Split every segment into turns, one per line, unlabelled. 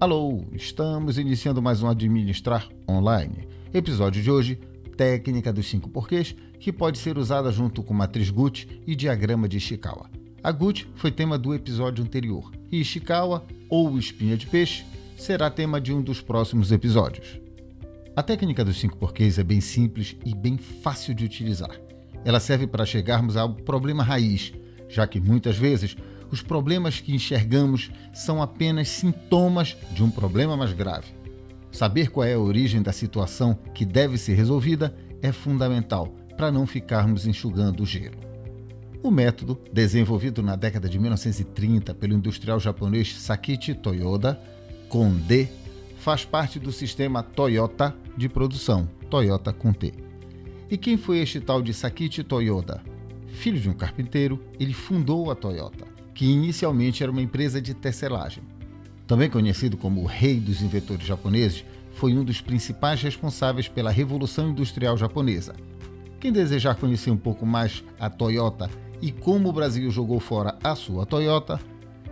Alô, estamos iniciando mais um Administrar Online. Episódio de hoje: Técnica dos cinco porquês, que pode ser usada junto com matriz Gucci e diagrama de Ishikawa. A Gucci foi tema do episódio anterior e Ishikawa, ou espinha de peixe, será tema de um dos próximos episódios. A técnica dos cinco porquês é bem simples e bem fácil de utilizar. Ela serve para chegarmos ao problema raiz, já que muitas vezes os problemas que enxergamos são apenas sintomas de um problema mais grave. Saber qual é a origem da situação que deve ser resolvida é fundamental para não ficarmos enxugando o gelo. O método, desenvolvido na década de 1930 pelo industrial japonês Sakichi Toyoda, com D, faz parte do sistema Toyota de produção, Toyota com T. E quem foi este tal de Sakichi Toyoda? Filho de um carpinteiro, ele fundou a Toyota que inicialmente era uma empresa de tecelagem. Também conhecido como o rei dos inventores japoneses, foi um dos principais responsáveis pela Revolução Industrial Japonesa. Quem desejar conhecer um pouco mais a Toyota e como o Brasil jogou fora a sua Toyota,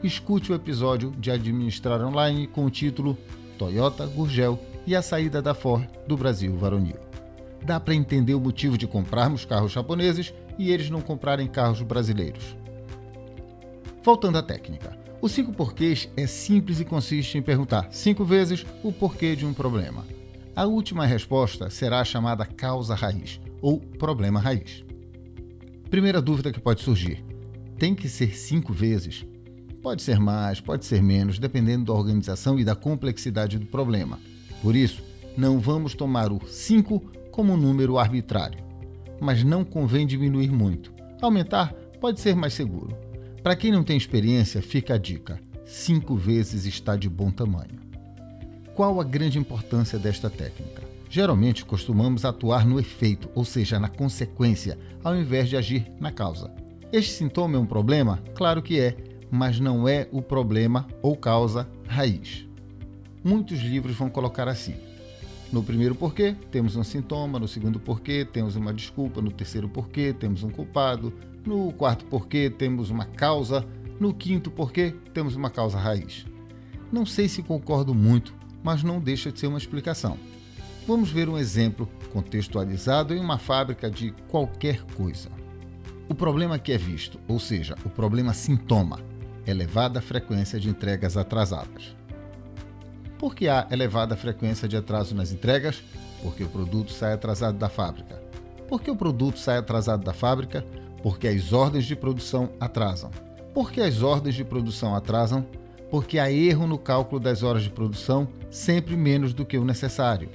escute o episódio de Administrar Online com o título Toyota, Gurgel e a saída da Ford do Brasil varonil. Dá para entender o motivo de comprarmos carros japoneses e eles não comprarem carros brasileiros. Voltando à técnica. O cinco porquês é simples e consiste em perguntar cinco vezes o porquê de um problema. A última resposta será a chamada causa raiz ou problema raiz. Primeira dúvida que pode surgir: tem que ser cinco vezes? Pode ser mais, pode ser menos, dependendo da organização e da complexidade do problema. Por isso, não vamos tomar o 5 como um número arbitrário. Mas não convém diminuir muito. Aumentar pode ser mais seguro. Para quem não tem experiência, fica a dica: cinco vezes está de bom tamanho. Qual a grande importância desta técnica? Geralmente costumamos atuar no efeito, ou seja, na consequência, ao invés de agir na causa. Este sintoma é um problema? Claro que é, mas não é o problema ou causa raiz. Muitos livros vão colocar assim: no primeiro porquê, temos um sintoma, no segundo porquê, temos uma desculpa, no terceiro porquê, temos um culpado, no quarto porquê, temos uma causa, no quinto porquê, temos uma causa raiz. Não sei se concordo muito, mas não deixa de ser uma explicação. Vamos ver um exemplo contextualizado em uma fábrica de qualquer coisa. O problema que é visto, ou seja, o problema sintoma, elevada frequência de entregas atrasadas. Por que há elevada frequência de atraso nas entregas? Porque o produto sai atrasado da fábrica. Por que o produto sai atrasado da fábrica? Porque as ordens de produção atrasam. Por que as ordens de produção atrasam? Porque há erro no cálculo das horas de produção, sempre menos do que o necessário.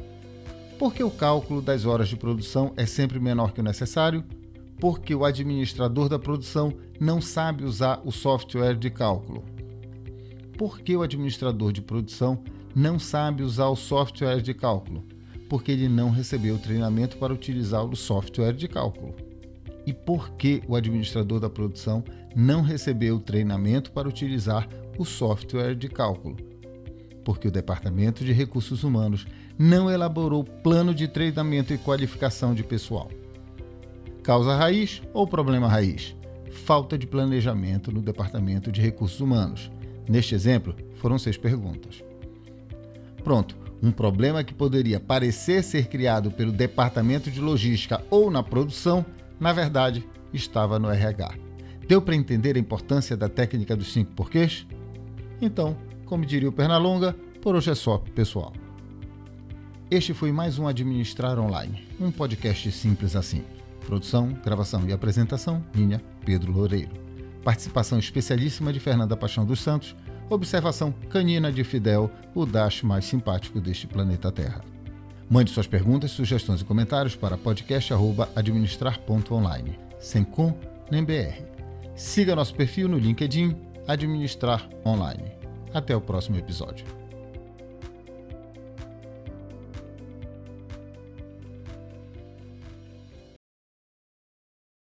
Por que o cálculo das horas de produção é sempre menor que o necessário? Porque o administrador da produção não sabe usar o software de cálculo. Por que o administrador de produção não sabe usar o software de cálculo, porque ele não recebeu treinamento para utilizar o software de cálculo. E por que o administrador da produção não recebeu treinamento para utilizar o software de cálculo? Porque o Departamento de Recursos Humanos não elaborou plano de treinamento e qualificação de pessoal. Causa raiz ou problema raiz? Falta de planejamento no Departamento de Recursos Humanos. Neste exemplo, foram seis perguntas. Pronto, um problema que poderia parecer ser criado pelo departamento de logística ou na produção, na verdade, estava no RH. Deu para entender a importância da técnica dos cinco porquês? Então, como diria o Pernalonga, por hoje é só, pessoal. Este foi mais um Administrar Online, um podcast simples assim. Produção, gravação e apresentação, minha, Pedro Loureiro. Participação especialíssima de Fernanda Paixão dos Santos Observação canina de Fidel, o Dash mais simpático deste planeta Terra. Mande suas perguntas, sugestões e comentários para podcast.administrar.online, sem com nem BR. Siga nosso perfil no LinkedIn Administrar Online. Até o próximo episódio.